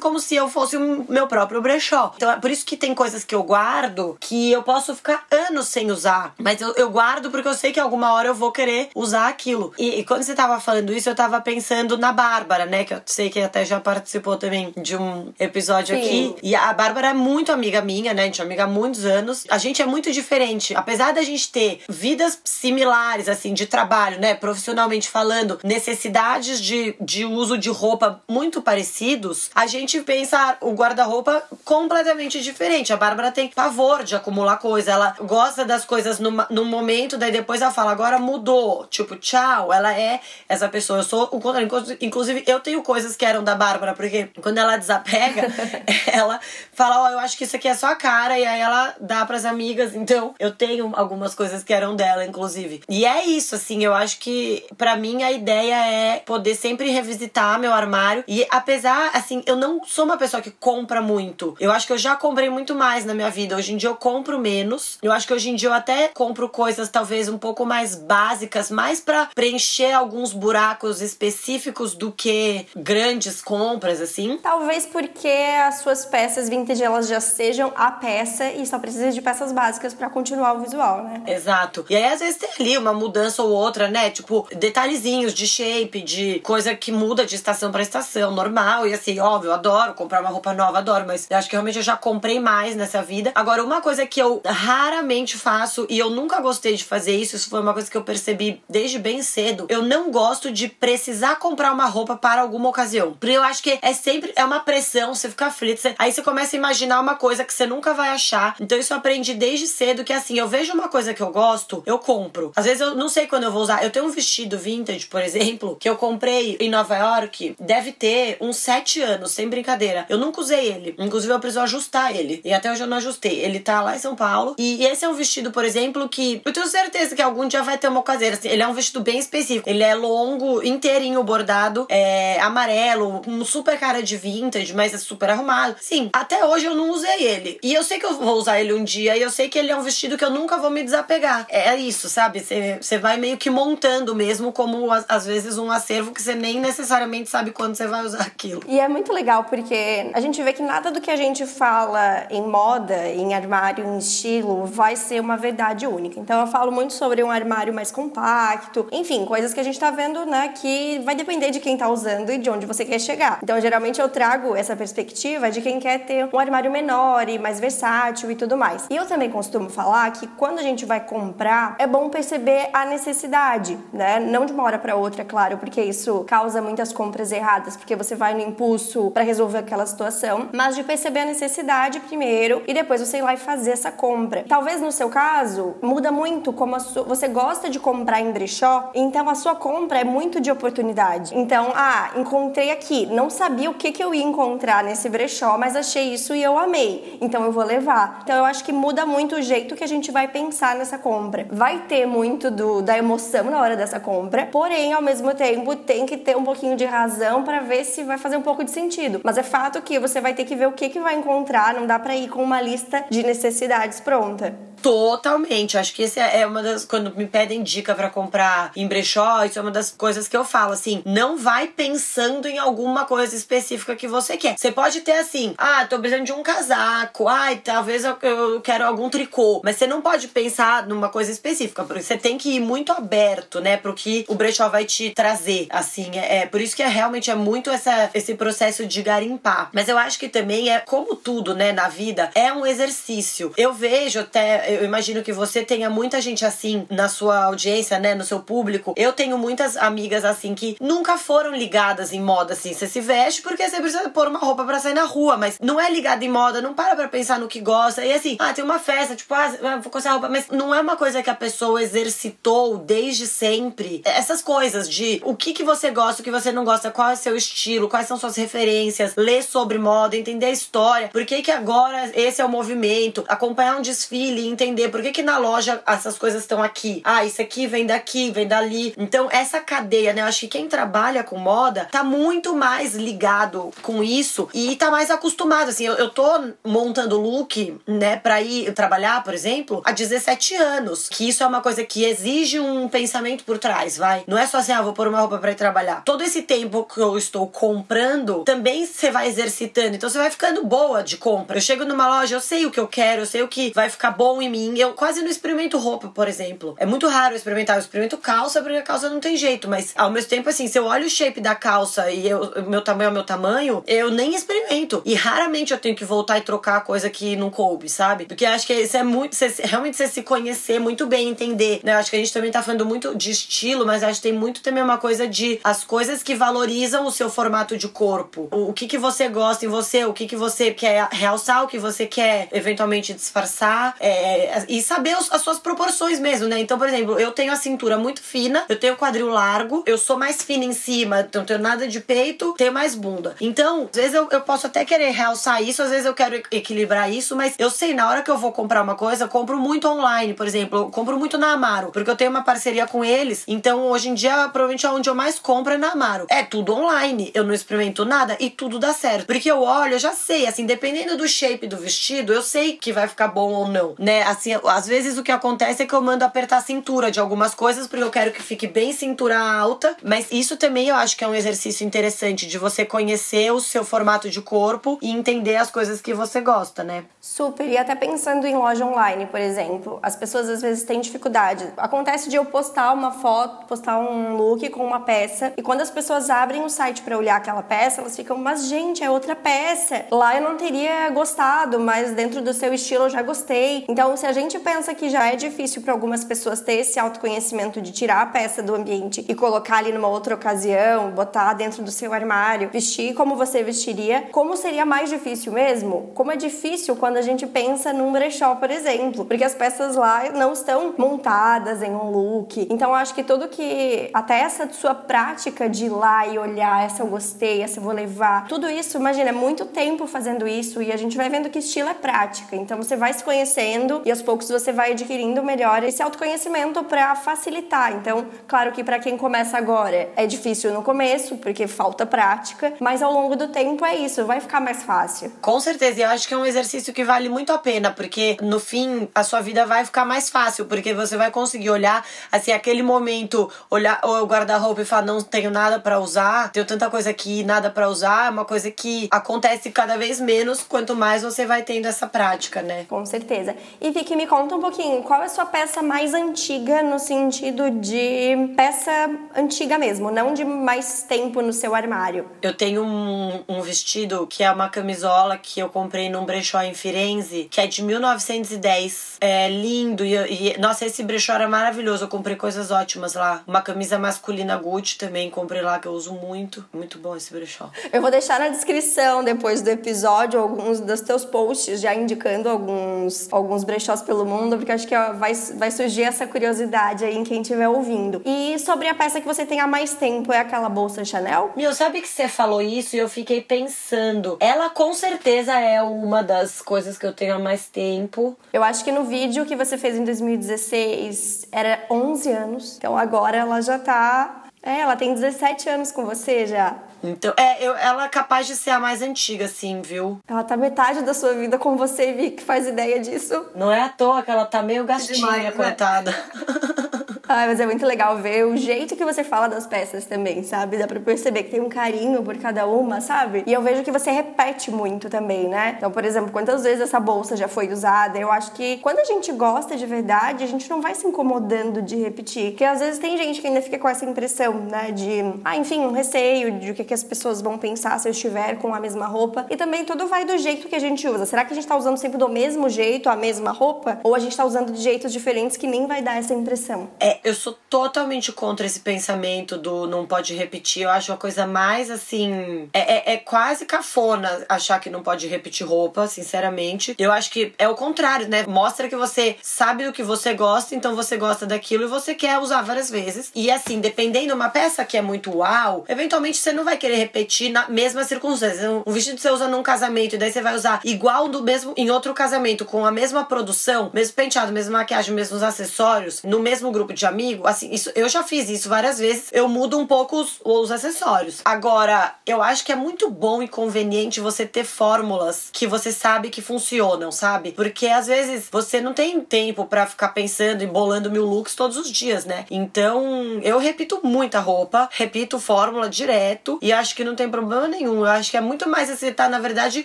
como se eu fosse o meu próprio brechó. Então, é por isso que tem coisas que eu guardo que eu posso ficar anos sem usar. Mas eu, eu guardo porque eu sei que alguma hora eu vou querer usar aquilo. E, e quando você tava falando isso, eu tava pensando na Bárbara, né? Que eu sei que até já participou também de um episódio Sim. aqui. E a Bárbara é muito amiga minha, né? A gente é amiga há muitos anos a gente é muito diferente. Apesar da gente ter vidas similares, assim, de trabalho, né? Profissionalmente falando, necessidades de, de uso de roupa muito parecidos, a gente pensa o guarda-roupa completamente diferente. A Bárbara tem pavor de acumular coisa. Ela gosta das coisas no, no momento, daí depois ela fala, agora mudou. Tipo, tchau. Ela é essa pessoa. Eu sou o contrário. Inclusive, eu tenho coisas que eram da Bárbara, porque quando ela desapega, ela fala, ó, oh, eu acho que isso aqui é só a cara, e aí ela dá para amigas, então eu tenho algumas coisas que eram dela, inclusive. E é isso, assim, eu acho que para mim a ideia é poder sempre revisitar meu armário. E apesar, assim, eu não sou uma pessoa que compra muito. Eu acho que eu já comprei muito mais na minha vida. Hoje em dia eu compro menos. Eu acho que hoje em dia eu até compro coisas talvez um pouco mais básicas, mais para preencher alguns buracos específicos do que grandes compras, assim. Talvez porque as suas peças vintage elas já sejam a peça e só precisa de peças básicas para continuar o visual, né? Exato. E aí, às vezes, tem ali uma mudança ou outra, né? Tipo, detalhezinhos de shape, de coisa que muda de estação para estação, normal. E assim, óbvio, adoro comprar uma roupa nova, adoro, mas acho que realmente eu já comprei mais nessa vida. Agora, uma coisa que eu raramente faço e eu nunca gostei de fazer isso, isso foi uma coisa que eu percebi desde bem cedo. Eu não gosto de precisar comprar uma roupa para alguma ocasião. Porque eu acho que é sempre é uma pressão, você fica aflito. Você, aí você começa a imaginar uma coisa que você nunca vai achar. Então isso eu aprendi aprendi desde cedo que assim, eu vejo uma coisa que eu gosto, eu compro. Às vezes eu não sei quando eu vou usar. Eu tenho um vestido vintage, por exemplo, que eu comprei em Nova York, deve ter uns sete anos, sem brincadeira. Eu nunca usei ele. Inclusive, eu preciso ajustar ele. E até hoje eu não ajustei. Ele tá lá em São Paulo. E esse é um vestido, por exemplo, que eu tenho certeza que algum dia vai ter uma ocasião. Assim, ele é um vestido bem específico. Ele é longo, inteirinho bordado, é amarelo, com super cara de vintage, mas é super arrumado. Sim, até hoje eu não usei ele. E eu sei que eu vou usar ele um dia e eu sei que ele é um vestido que eu nunca vou me desapegar. É isso, sabe? Você vai meio que montando mesmo, como às vezes um acervo que você nem necessariamente sabe quando você vai usar aquilo. E é muito legal porque a gente vê que nada do que a gente fala em moda, em armário, em estilo, vai ser uma verdade única. Então eu falo muito sobre um armário mais compacto, enfim, coisas que a gente tá vendo, né, que vai depender de quem tá usando e de onde você quer chegar. Então geralmente eu trago essa perspectiva de quem quer ter um armário menor e mais versátil e tudo mais. E eu também costumo falar que quando a gente vai comprar, é bom perceber a necessidade, né? Não de uma hora para outra, é claro, porque isso causa muitas compras erradas, porque você vai no impulso para resolver aquela situação, mas de perceber a necessidade primeiro e depois você ir lá e fazer essa compra. Talvez no seu caso, muda muito como você gosta de comprar em brechó, então a sua compra é muito de oportunidade. Então, ah, encontrei aqui, não sabia o que, que eu ia encontrar nesse brechó, mas achei isso e eu amei, então eu vou levar. Então eu acho que muda muito o jeito que a gente vai pensar nessa compra. Vai ter muito do, da emoção na hora dessa compra, porém, ao mesmo tempo, tem que ter um pouquinho de razão para ver se vai fazer um pouco de sentido. Mas é fato que você vai ter que ver o que, que vai encontrar, não dá para ir com uma lista de necessidades pronta. Totalmente. Acho que esse é, é uma das. Quando me pedem dica para comprar em brechó, isso é uma das coisas que eu falo. Assim, não vai pensando em alguma coisa específica que você quer. Você pode ter assim, ah, tô precisando de um casaco, ai, talvez eu, quero algum tricô. Mas você não pode pensar numa coisa específica, porque você tem que ir muito aberto, né, pro que o brechó vai te trazer. Assim, é, é por isso que é realmente é muito essa, esse processo de garimpar. Mas eu acho que também é, como tudo, né, na vida, é um exercício. Eu vejo até eu imagino que você tenha muita gente assim na sua audiência, né, no seu público. Eu tenho muitas amigas assim que nunca foram ligadas em moda assim. Você se veste porque você precisa pôr uma roupa para sair na rua, mas não é ligada em moda, não para pra pensar no que gosta. E assim, ah, tem uma festa, tipo, ah, vou coçar a roupa, mas não é uma coisa que a pessoa exercitou desde sempre. Essas coisas de o que que você gosta, o que você não gosta, qual é o seu estilo, quais são suas referências, ler sobre moda, entender a história, por que que agora esse é o movimento, acompanhar um desfile, entender por que, que na loja essas coisas estão aqui. Ah, isso aqui vem daqui, vem dali. Então, essa cadeia, né? Eu acho que quem trabalha com moda tá muito mais ligado com isso e tá mais acostumado. Assim, eu, eu tô montando look, né, pra ir trabalhar, por exemplo, há 17 anos. Que isso é uma coisa que exige um pensamento por trás, vai. Não é só assim, ah, vou pôr uma roupa pra ir trabalhar. Todo esse tempo que eu estou comprando, também você vai exercitando. Então, você vai ficando boa de compra. Eu chego numa loja, eu sei o que eu quero, eu sei o que vai ficar bom em mim. Eu quase não experimento roupa, por exemplo. É muito raro eu experimentar. Eu experimento calça porque a calça não tem jeito. Mas ao mesmo tempo, assim, se eu olho o shape da calça e o meu tamanho é o meu tamanho, eu nem experimento. E raramente eu tenho que voltar e trocar a coisa que não coube, sabe? Porque eu acho que isso é muito. Você, realmente você se conhecer muito bem, entender. Né? Eu acho que a gente também tá falando muito de estilo, mas acho que tem muito também uma coisa de as coisas que valorizam o seu formato de corpo. O, o que, que você gosta em você, o que, que você quer realçar, o que você quer eventualmente disfarçar. É, e saber os, as suas proporções mesmo, né? Então, por exemplo, eu tenho a cintura muito fina, eu tenho o quadril largo, eu sou mais fina em cima, então não tenho nada de peito, tenho mais bunda. Então, às vezes eu, eu posso até querer realçar isso, às vezes eu quero equilibrar isso, mas eu sei, na hora que eu vou comprar uma coisa, eu compro muito online, por exemplo, eu compro muito na Amaro, porque eu tenho uma parceria com eles, então hoje em dia, provavelmente onde eu mais compro é na Amaro. É tudo online, eu não experimento nada e tudo dá certo. Porque eu olho, eu já sei, assim, dependendo do shape do vestido, eu sei que vai ficar bom ou não, né? Assim, às vezes o que acontece é que eu mando apertar a cintura de algumas coisas, porque eu quero que fique bem cintura alta. Mas isso também eu acho que é um exercício interessante de você conhecer o seu formato de corpo e entender as coisas que você gosta, né? Super. E até pensando em loja online, por exemplo, as pessoas às vezes têm dificuldade. Acontece de eu postar uma foto, postar um look com uma peça, e quando as pessoas abrem o site para olhar aquela peça, elas ficam, mas gente, é outra peça. Lá eu não teria gostado, mas dentro do seu estilo eu já gostei. Então, se a gente pensa que já é difícil para algumas pessoas ter esse autoconhecimento de tirar a peça do ambiente e colocar ali numa outra ocasião, botar dentro do seu armário, vestir como você vestiria. Como seria mais difícil mesmo? Como é difícil quando a gente pensa num brechó, por exemplo, porque as peças lá não estão montadas em um look. Então acho que tudo que até essa sua prática de ir lá e olhar, essa eu gostei, essa eu vou levar, tudo isso, imagina, é muito tempo fazendo isso e a gente vai vendo que estilo é prática. Então você vai se conhecendo e aos poucos você vai adquirindo melhor esse autoconhecimento para facilitar. Então, claro que para quem começa agora é difícil no começo, porque falta prática, mas ao longo do tempo é isso, vai ficar mais fácil. Com certeza, e eu acho que é um exercício que vale muito a pena, porque no fim a sua vida vai ficar mais fácil, porque você vai conseguir olhar assim aquele momento, olhar o guarda-roupa e falar não tenho nada para usar, tenho tanta coisa aqui, nada para usar, é uma coisa que acontece cada vez menos quanto mais você vai tendo essa prática, né? Com certeza. E Vicky, me conta um pouquinho, qual é a sua peça mais antiga no sentido de peça antiga mesmo, não de mais tempo no seu armário? Eu tenho um, um vestido que é uma camisola que eu comprei num brechó em Firenze, que é de 1910. É lindo e, e nossa, esse brechó era maravilhoso. Eu comprei coisas ótimas lá. Uma camisa masculina Gucci também comprei lá que eu uso muito. Muito bom esse brechó. Eu vou deixar na descrição depois do episódio alguns dos teus posts já indicando alguns alguns brechós pelo mundo, porque acho que vai, vai surgir essa curiosidade aí em quem estiver ouvindo. E sobre a peça que você tem há mais tempo, é aquela bolsa Chanel? Meu, sabe que você falou isso e eu fiquei pensando. Ela com certeza é uma das coisas que eu tenho há mais tempo. Eu acho que no vídeo que você fez em 2016 era 11 anos. Então agora ela já tá é, ela tem 17 anos com você já. Então, é, eu, ela é capaz de ser a mais antiga, sim, viu? Ela tá metade da sua vida com você, Vi, que faz ideia disso. Não é à toa que ela tá meio gastinha, Demais, né? Ai, mas é muito legal ver o jeito que você fala das peças também, sabe? Dá pra perceber que tem um carinho por cada uma, sabe? E eu vejo que você repete muito também, né? Então, por exemplo, quantas vezes essa bolsa já foi usada? Eu acho que quando a gente gosta de verdade, a gente não vai se incomodando de repetir. Porque às vezes tem gente que ainda fica com essa impressão, né? De, ah, enfim, um receio de o que, que as pessoas vão pensar se eu estiver com a mesma roupa. E também tudo vai do jeito que a gente usa. Será que a gente tá usando sempre do mesmo jeito, a mesma roupa? Ou a gente tá usando de jeitos diferentes que nem vai dar essa impressão? É, eu sou totalmente contra esse pensamento do não pode repetir. Eu acho a coisa mais assim. É, é, é, quase cafona achar que não pode repetir roupa, sinceramente. Eu acho que é o contrário, né? Mostra que você sabe do que você gosta, então você gosta daquilo e você quer usar várias vezes. E assim, dependendo uma peça que é muito uau, eventualmente você não vai querer repetir na mesma circunstância. Um vestido você usa num casamento e daí você vai usar igual do mesmo em outro casamento, com a mesma produção, mesmo penteado, mesma maquiagem, mesmos acessórios, no mesmo grupo de amigos assim, isso, eu já fiz isso várias vezes. Eu mudo um pouco os, os acessórios. Agora, eu acho que é muito bom e conveniente você ter fórmulas que você sabe que funcionam, sabe? Porque às vezes você não tem tempo para ficar pensando e bolando mil looks todos os dias, né? Então, eu repito muita roupa, repito fórmula direto e acho que não tem problema nenhum. Eu acho que é muito mais você tá, na verdade,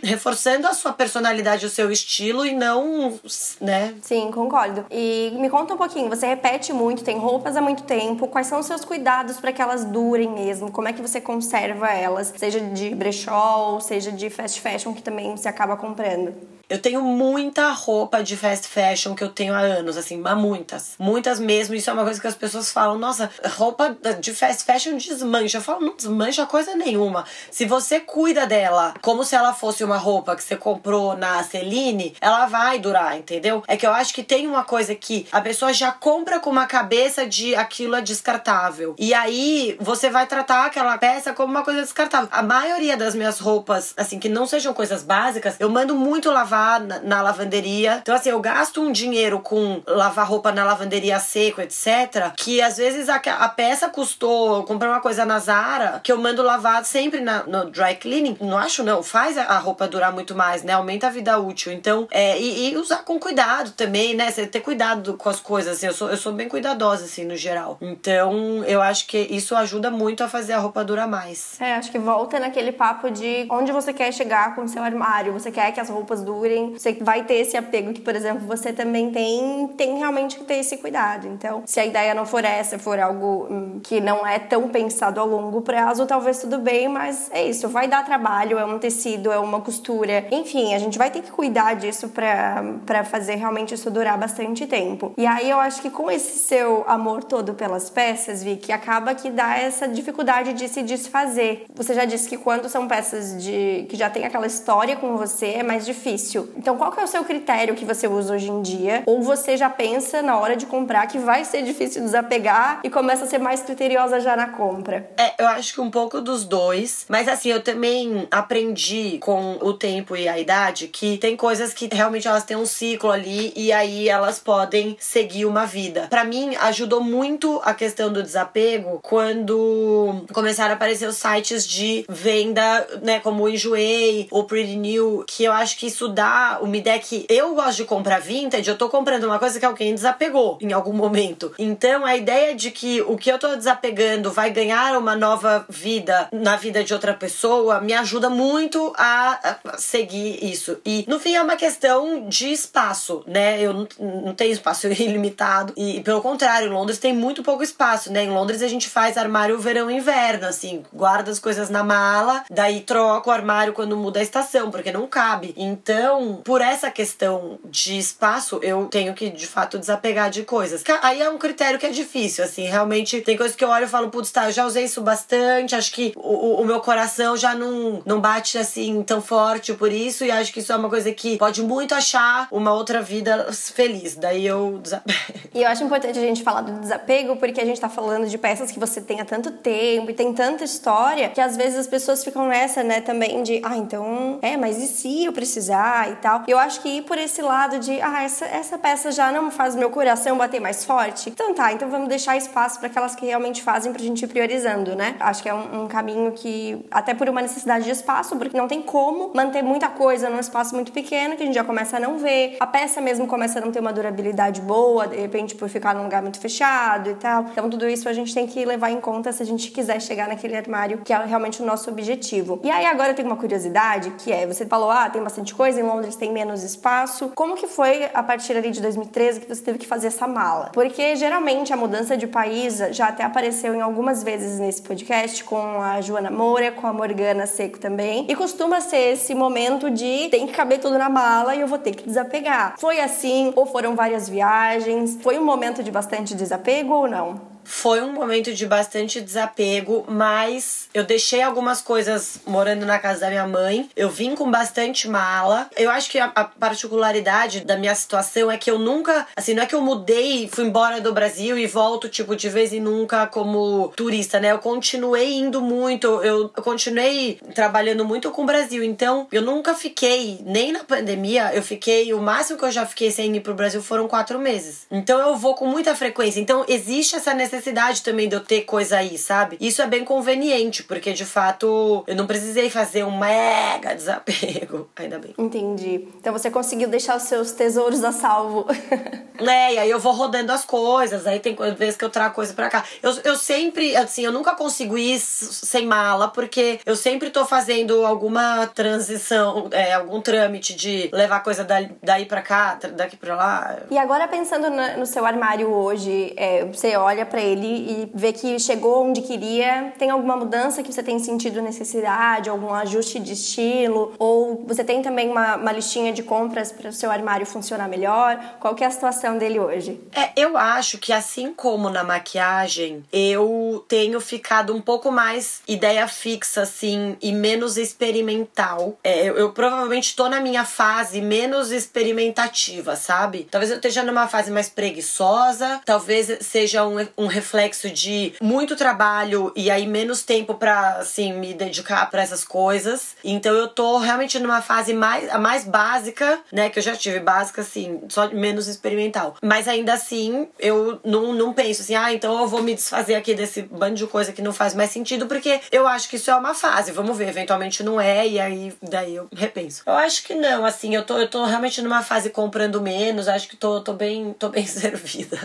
reforçando a sua personalidade, o seu estilo e não, né? Sim, concordo. E me conta um pouquinho, você repete muito, tem roupas há muito tempo? Quais são os seus cuidados para que elas durem mesmo? Como é que você conserva elas? Seja de brechó seja de fast fashion que também você acaba comprando? Eu tenho muita roupa de fast fashion que eu tenho há anos, assim, muitas. Muitas mesmo. Isso é uma coisa que as pessoas falam: nossa, roupa de fast fashion desmancha. Eu falo, não desmancha coisa nenhuma. Se você cuida dela como se ela fosse uma roupa que você comprou na Celine, ela vai durar, entendeu? É que eu acho que tem uma coisa que a pessoa já compra com uma cabeça de aquilo é descartável. E aí você vai tratar aquela peça como uma coisa descartável. A maioria das minhas roupas, assim, que não sejam coisas básicas, eu mando muito lavar lavar na, na, lavanderia. Então, assim, eu gasto um dinheiro com lavar roupa na lavanderia seco, etc. Que às vezes a, a peça custou. comprar uma coisa na Zara que eu mando lavar sempre na, no dry cleaning. Não acho, não. Faz a, a roupa durar muito mais, né? Aumenta a vida útil. Então, é, e, e, usar com cuidado também, né? Você ter cuidado com as coisas. Assim, eu, sou, eu sou bem cuidadosa, assim, no geral. Então, eu acho que isso ajuda muito a fazer a roupa durar mais. É, acho que volta naquele papo de onde você quer chegar com o seu armário. Você quer que as roupas durem você vai ter esse apego que, por exemplo, você também tem, tem realmente que ter esse cuidado. Então, se a ideia não for essa, for algo hum, que não é tão pensado a longo prazo, talvez tudo bem, mas é isso, vai dar trabalho, é um tecido, é uma costura. Enfim, a gente vai ter que cuidar disso para fazer realmente isso durar bastante tempo. E aí eu acho que com esse seu amor todo pelas peças, Vicky, acaba que dá essa dificuldade de se desfazer. Você já disse que quando são peças de que já tem aquela história com você, é mais difícil difícil. Então, qual que é o seu critério que você usa hoje em dia? Ou você já pensa na hora de comprar que vai ser difícil desapegar e começa a ser mais criteriosa já na compra? É, eu acho que um pouco dos dois. Mas assim, eu também aprendi com o tempo e a idade que tem coisas que realmente elas têm um ciclo ali e aí elas podem seguir uma vida. Para mim, ajudou muito a questão do desapego quando começaram a aparecer os sites de venda, né, como o Enjoei ou Pretty New, que eu acho que isso dá usar uma ideia que eu gosto de comprar vintage, eu tô comprando uma coisa que alguém desapegou em algum momento. Então a ideia de que o que eu tô desapegando vai ganhar uma nova vida na vida de outra pessoa me ajuda muito a seguir isso. E no fim é uma questão de espaço, né? Eu não, tenho espaço ilimitado. E pelo contrário, em Londres tem muito pouco espaço, né? Em Londres a gente faz armário verão e inverno, assim, guarda as coisas na mala, daí troca o armário quando muda a estação, porque não cabe. Então, por essa questão de espaço, eu tenho que de fato desapegar de coisas. Aí é um critério que é difícil, assim, realmente tem coisas que eu olho e falo, putz, tá, eu já usei isso bastante, acho que o, o meu coração já não, não bate assim tão forte por isso, e acho que isso é uma coisa que pode muito achar uma outra vida feliz. Daí eu desapego. E eu acho importante a gente falar do desapego, porque a gente tá falando de peças que você tem há tanto tempo e tem tanta história que às vezes as pessoas ficam nessa, né, também de, ah, então, é, mas e se eu precisar e tal. Eu acho que ir por esse lado de, ah, essa, essa peça já não faz meu coração bater mais forte. Então tá, então vamos deixar espaço para aquelas que realmente fazem pra gente ir priorizando, né? Acho que é um, um caminho que, até por uma necessidade de espaço, porque não tem como manter muita coisa num espaço muito pequeno que a gente já começa a não ver. A peça mesmo começa a não ter uma durabilidade boa, de repente por ficar num lugar muito fechado e tal. Então tudo isso a gente tem que levar em conta se a gente quiser chegar naquele armário que é realmente o nosso objetivo. E aí agora tenho uma curiosidade que é, você falou, ah, tem bastante coisa, Londres tem menos espaço. Como que foi a partir ali de 2013 que você teve que fazer essa mala? Porque geralmente a mudança de país já até apareceu em algumas vezes nesse podcast com a Joana Moura, com a Morgana Seco também. E costuma ser esse momento de tem que caber tudo na mala e eu vou ter que desapegar. Foi assim ou foram várias viagens? Foi um momento de bastante desapego ou não? Foi um momento de bastante desapego, mas eu deixei algumas coisas morando na casa da minha mãe. Eu vim com bastante mala. Eu acho que a, a particularidade da minha situação é que eu nunca, assim, não é que eu mudei, fui embora do Brasil e volto, tipo, de vez em nunca como turista, né? Eu continuei indo muito, eu, eu continuei trabalhando muito com o Brasil. Então, eu nunca fiquei, nem na pandemia, eu fiquei, o máximo que eu já fiquei sem ir pro Brasil foram quatro meses. Então, eu vou com muita frequência. Então, existe essa necessidade necessidade também de eu ter coisa aí, sabe? Isso é bem conveniente, porque de fato eu não precisei fazer um mega desapego. Ainda bem. Entendi. Então você conseguiu deixar os seus tesouros a salvo. é, e aí eu vou rodando as coisas, aí tem vezes que eu trago coisa pra cá. Eu, eu sempre, assim, eu nunca consigo ir sem mala, porque eu sempre tô fazendo alguma transição, é, algum trâmite de levar coisa daí, daí pra cá, daqui pra lá. E agora pensando no, no seu armário hoje, é, você olha para ele e ver que chegou onde queria? Tem alguma mudança que você tem sentido necessidade, algum ajuste de estilo? Ou você tem também uma, uma listinha de compras para o seu armário funcionar melhor? Qual que é a situação dele hoje? É, eu acho que assim como na maquiagem, eu tenho ficado um pouco mais ideia fixa, assim, e menos experimental. É, eu, eu provavelmente tô na minha fase menos experimentativa, sabe? Talvez eu esteja numa fase mais preguiçosa, talvez seja um, um reflexo de muito trabalho e aí menos tempo para assim me dedicar para essas coisas. Então eu tô realmente numa fase mais a mais básica, né, que eu já tive básica assim, só menos experimental. Mas ainda assim, eu não, não penso assim, ah, então eu vou me desfazer aqui desse bando de coisa que não faz mais sentido, porque eu acho que isso é uma fase. Vamos ver, eventualmente não é e aí daí eu repenso. Eu acho que não, assim, eu tô eu tô realmente numa fase comprando menos, acho que tô tô bem, tô bem servida.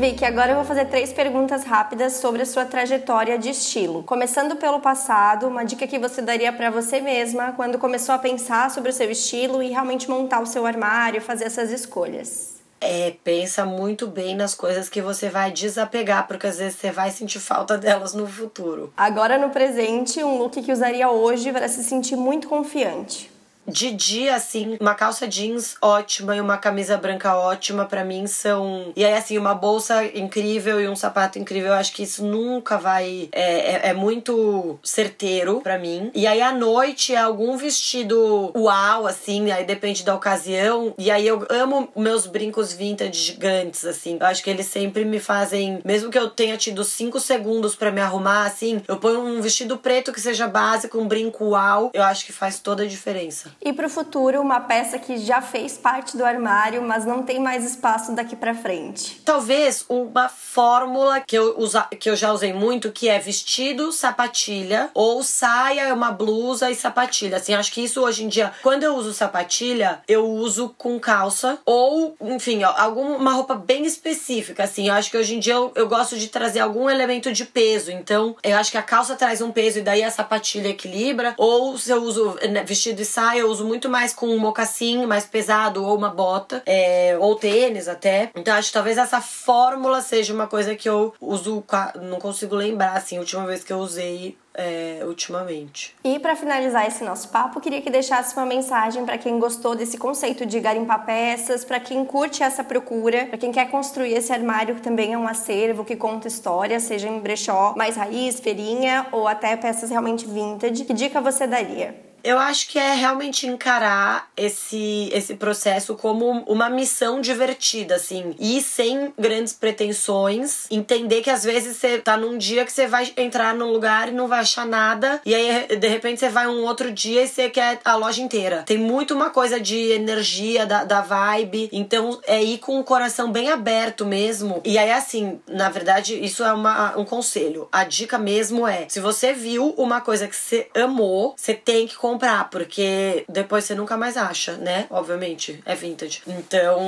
Vicky, agora eu vou fazer três perguntas rápidas sobre a sua trajetória de estilo. Começando pelo passado, uma dica que você daria para você mesma quando começou a pensar sobre o seu estilo e realmente montar o seu armário, fazer essas escolhas. É, pensa muito bem nas coisas que você vai desapegar, porque às vezes você vai sentir falta delas no futuro. Agora no presente, um look que usaria hoje para se sentir muito confiante de dia, assim, uma calça jeans ótima e uma camisa branca ótima, para mim são. E aí, assim, uma bolsa incrível e um sapato incrível. Eu acho que isso nunca vai. É, é, é muito certeiro para mim. E aí, à noite, é algum vestido uau, assim, aí depende da ocasião. E aí, eu amo meus brincos vintage gigantes, assim. Eu acho que eles sempre me fazem. Mesmo que eu tenha tido cinco segundos para me arrumar, assim, eu ponho um vestido preto que seja básico, um brinco uau. Eu acho que faz toda a diferença. E para o futuro, uma peça que já fez parte do armário, mas não tem mais espaço daqui para frente. Talvez uma fórmula que eu, usa, que eu já usei muito, que é vestido, sapatilha, ou saia, uma blusa e sapatilha. Assim, acho que isso hoje em dia, quando eu uso sapatilha, eu uso com calça, ou, enfim, alguma roupa bem específica. Assim, eu acho que hoje em dia eu, eu gosto de trazer algum elemento de peso. Então, eu acho que a calça traz um peso e daí a sapatilha equilibra. Ou se eu uso né, vestido e saia, eu uso muito mais com um mocassim mais pesado ou uma bota, é, ou tênis até. Então acho que talvez essa fórmula seja uma coisa que eu uso, não consigo lembrar assim, a última vez que eu usei é, ultimamente. E para finalizar esse nosso papo, queria que deixasse uma mensagem para quem gostou desse conceito de garimpar peças, para quem curte essa procura, para quem quer construir esse armário que também é um acervo que conta história, seja em brechó mais raiz, feirinha ou até peças realmente vintage. Que dica você daria? Eu acho que é realmente encarar esse, esse processo como uma missão divertida, assim. E sem grandes pretensões. Entender que às vezes você tá num dia que você vai entrar num lugar e não vai achar nada. E aí, de repente, você vai um outro dia e você quer a loja inteira. Tem muito uma coisa de energia, da, da vibe. Então, é ir com o coração bem aberto mesmo. E aí, assim, na verdade, isso é uma, um conselho. A dica mesmo é: se você viu uma coisa que você amou, você tem que comprar, porque depois você nunca mais acha, né? Obviamente, é vintage. Então,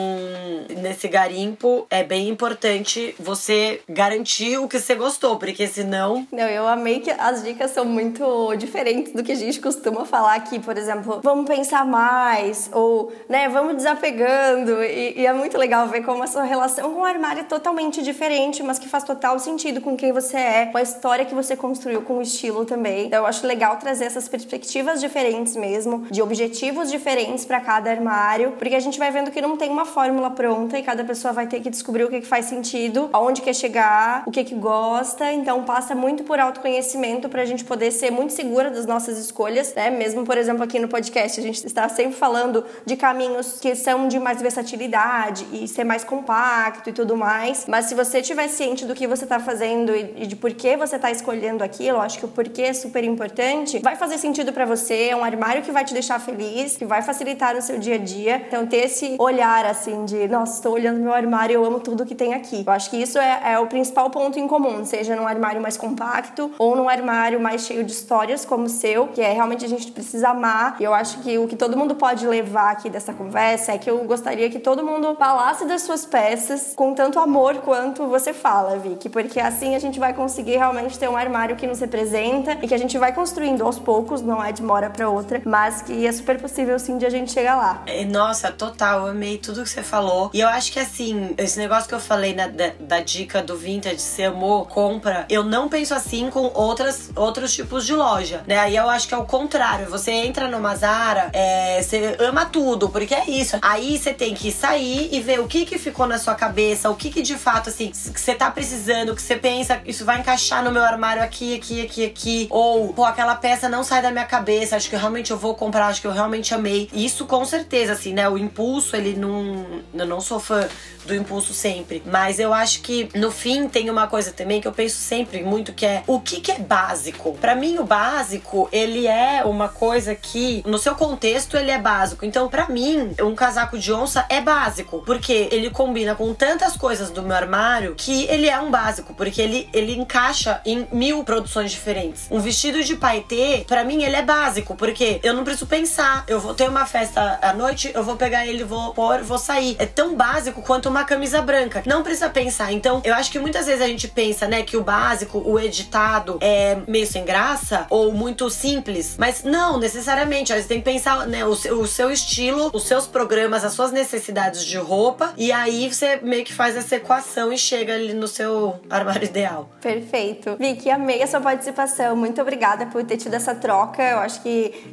nesse garimpo é bem importante você garantir o que você gostou, porque senão. Não, eu amei que as dicas são muito diferentes do que a gente costuma falar aqui, por exemplo, vamos pensar mais, ou, né, vamos desapegando. E, e é muito legal ver como a sua relação com o armário é totalmente diferente, mas que faz total sentido com quem você é, com a história que você construiu, com o estilo também. Então, eu acho legal trazer essas perspectivas diferentes mesmo, de objetivos diferentes para cada armário, porque a gente vai vendo que não tem uma fórmula pronta e cada pessoa vai ter que descobrir o que, que faz sentido, aonde quer chegar, o que que gosta. Então passa muito por autoconhecimento para a gente poder ser muito segura das nossas escolhas, né? Mesmo, por exemplo, aqui no podcast, a gente está sempre falando de caminhos que são de mais versatilidade e ser mais compacto e tudo mais. Mas se você estiver ciente do que você está fazendo e de por que você está escolhendo aquilo, acho que o porquê é super importante, vai fazer sentido para você é um armário que vai te deixar feliz, que vai facilitar no seu dia a dia. Então, ter esse olhar assim de, nossa, estou olhando meu armário, eu amo tudo que tem aqui. Eu acho que isso é, é o principal ponto em comum, seja num armário mais compacto ou num armário mais cheio de histórias como o seu, que é realmente a gente precisa amar. E eu acho que o que todo mundo pode levar aqui dessa conversa é que eu gostaria que todo mundo falasse das suas peças com tanto amor quanto você fala, Vicky, porque assim a gente vai conseguir realmente ter um armário que nos representa e que a gente vai construindo aos poucos, não é de mora para outra, mas que é super possível sim de a gente chegar lá. É, nossa, total, eu amei tudo que você falou. E eu acho que assim, esse negócio que eu falei na, da, da, dica do vintage, se amou, compra, eu não penso assim com outras, outros tipos de loja, né? Aí eu acho que é o contrário. Você entra numa Zara, é, você ama tudo, porque é isso. Aí você tem que sair e ver o que que ficou na sua cabeça, o que que de fato, assim, que você tá precisando, que você pensa, isso vai encaixar no meu armário aqui, aqui, aqui, aqui. Ou, pô, aquela peça não sai da minha cabeça, acho que realmente eu vou comprar, acho que eu realmente amei. Isso com certeza, assim, né? O impulso, ele não. Eu não sou fã do impulso sempre. Mas eu acho que no fim tem uma coisa também que eu penso sempre muito que é o que, que é básico. Para mim, o básico, ele é uma coisa que, no seu contexto, ele é básico. Então, para mim, um casaco de onça é básico, porque ele combina com tantas coisas do meu armário que ele é um básico, porque ele, ele encaixa em mil produções diferentes. Um vestido de paetê, para mim, ele é básico, porque eu não preciso pensar. Eu vou ter uma festa à noite, eu vou pegar ele, vou pôr, vou sair. É tão básico quanto uma camisa branca. Não precisa pensar. Então, eu acho que muitas vezes a gente pensa, né, que o básico, o editado é meio sem graça ou muito simples, mas não necessariamente. Você tem que pensar, né, o seu, o seu estilo, os seus programas, as suas necessidades de roupa e aí você meio que faz essa equação e chega ali no seu armário ideal. Perfeito. Vicky, amei a sua participação. Muito obrigada por ter tido essa troca. Eu acho que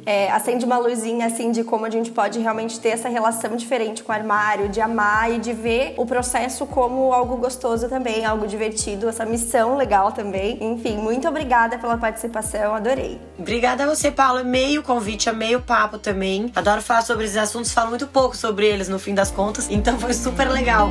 é, acende uma luzinha assim de como a gente pode realmente ter essa relação diferente com o armário, de amar e de ver o processo como algo gostoso também, algo divertido, essa missão legal também. Enfim, muito obrigada pela participação, adorei. Obrigada a você, Paulo. Amei o convite, amei o papo também. Adoro falar sobre esses assuntos, falo muito pouco sobre eles no fim das contas, então foi super legal.